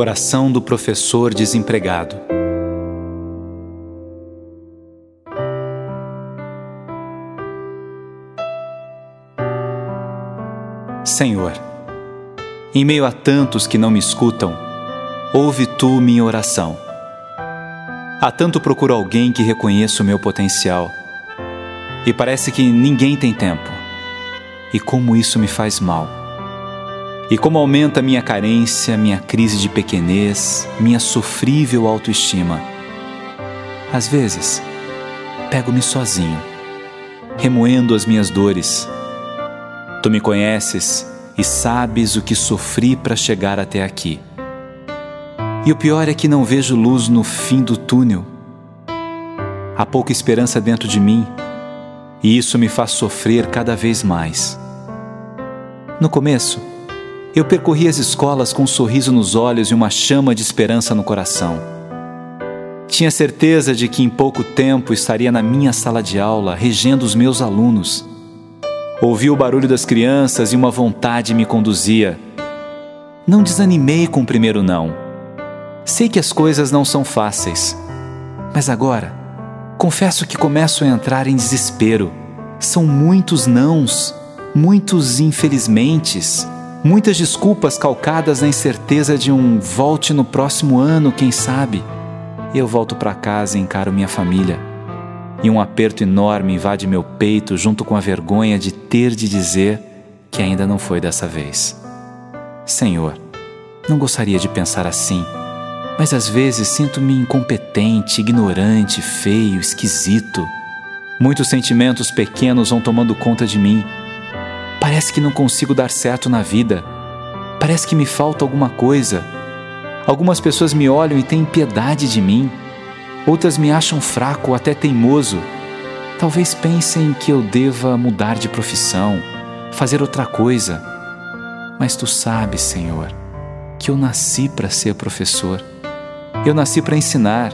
Oração do professor desempregado. Senhor, em meio a tantos que não me escutam, ouve tu minha oração. Há tanto procuro alguém que reconheça o meu potencial, e parece que ninguém tem tempo. E como isso me faz mal. E como aumenta minha carência, minha crise de pequenez, minha sofrível autoestima. Às vezes, pego-me sozinho, remoendo as minhas dores. Tu me conheces e sabes o que sofri para chegar até aqui. E o pior é que não vejo luz no fim do túnel. Há pouca esperança dentro de mim, e isso me faz sofrer cada vez mais. No começo, eu percorri as escolas com um sorriso nos olhos e uma chama de esperança no coração. Tinha certeza de que em pouco tempo estaria na minha sala de aula, regendo os meus alunos. Ouvi o barulho das crianças e uma vontade me conduzia. Não desanimei com o primeiro não. Sei que as coisas não são fáceis, mas agora confesso que começo a entrar em desespero. São muitos nãos, muitos infelizmentes Muitas desculpas calcadas na incerteza de um volte no próximo ano, quem sabe. Eu volto para casa e encaro minha família. E um aperto enorme invade meu peito, junto com a vergonha de ter de dizer que ainda não foi dessa vez. Senhor, não gostaria de pensar assim, mas às vezes sinto-me incompetente, ignorante, feio, esquisito. Muitos sentimentos pequenos vão tomando conta de mim Parece que não consigo dar certo na vida. Parece que me falta alguma coisa. Algumas pessoas me olham e têm piedade de mim. Outras me acham fraco até teimoso. Talvez pensem que eu deva mudar de profissão, fazer outra coisa. Mas tu sabes, Senhor, que eu nasci para ser professor. Eu nasci para ensinar.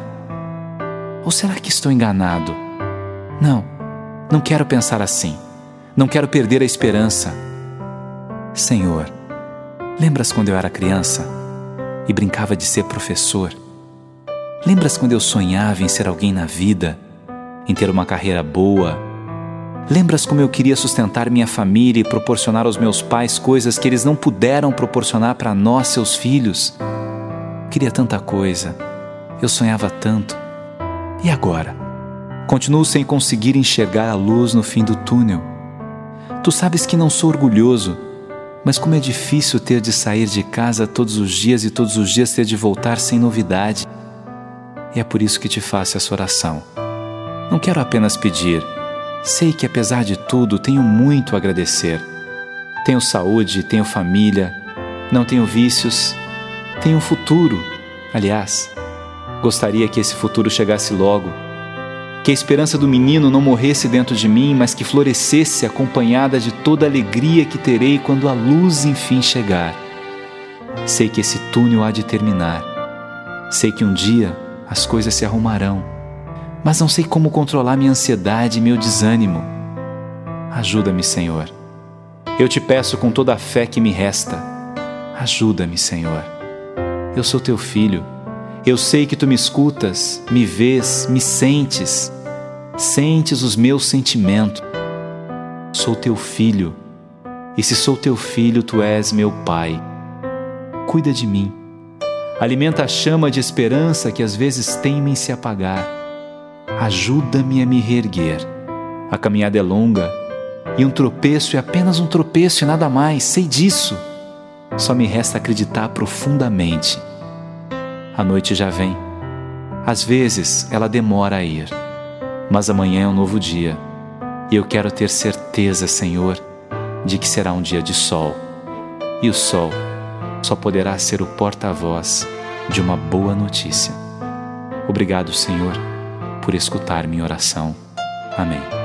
Ou será que estou enganado? Não, não quero pensar assim. Não quero perder a esperança. Senhor, lembras quando eu era criança e brincava de ser professor? Lembras quando eu sonhava em ser alguém na vida, em ter uma carreira boa? Lembras como eu queria sustentar minha família e proporcionar aos meus pais coisas que eles não puderam proporcionar para nós, seus filhos? Queria tanta coisa, eu sonhava tanto. E agora? Continuo sem conseguir enxergar a luz no fim do túnel. Tu sabes que não sou orgulhoso, mas como é difícil ter de sair de casa todos os dias e todos os dias ter de voltar sem novidade. E é por isso que te faço essa oração. Não quero apenas pedir, sei que apesar de tudo tenho muito a agradecer. Tenho saúde, tenho família, não tenho vícios, tenho um futuro. Aliás, gostaria que esse futuro chegasse logo que a esperança do menino não morresse dentro de mim, mas que florescesse acompanhada de toda a alegria que terei quando a luz enfim chegar. Sei que esse túnel há de terminar. Sei que um dia as coisas se arrumarão, mas não sei como controlar minha ansiedade e meu desânimo. Ajuda-me, Senhor. Eu te peço com toda a fé que me resta. Ajuda-me, Senhor. Eu sou teu filho. Eu sei que tu me escutas, me vês, me sentes sentes os meus sentimentos. Sou teu filho, e se sou teu filho, tu és meu pai. Cuida de mim. Alimenta a chama de esperança que às vezes teme em se apagar. Ajuda-me a me reerguer. A caminhada é longa e um tropeço é apenas um tropeço e nada mais, sei disso. Só me resta acreditar profundamente. A noite já vem. Às vezes ela demora a ir mas amanhã é um novo dia e eu quero ter certeza, Senhor, de que será um dia de sol. E o sol só poderá ser o porta-voz de uma boa notícia. Obrigado, Senhor, por escutar minha oração. Amém.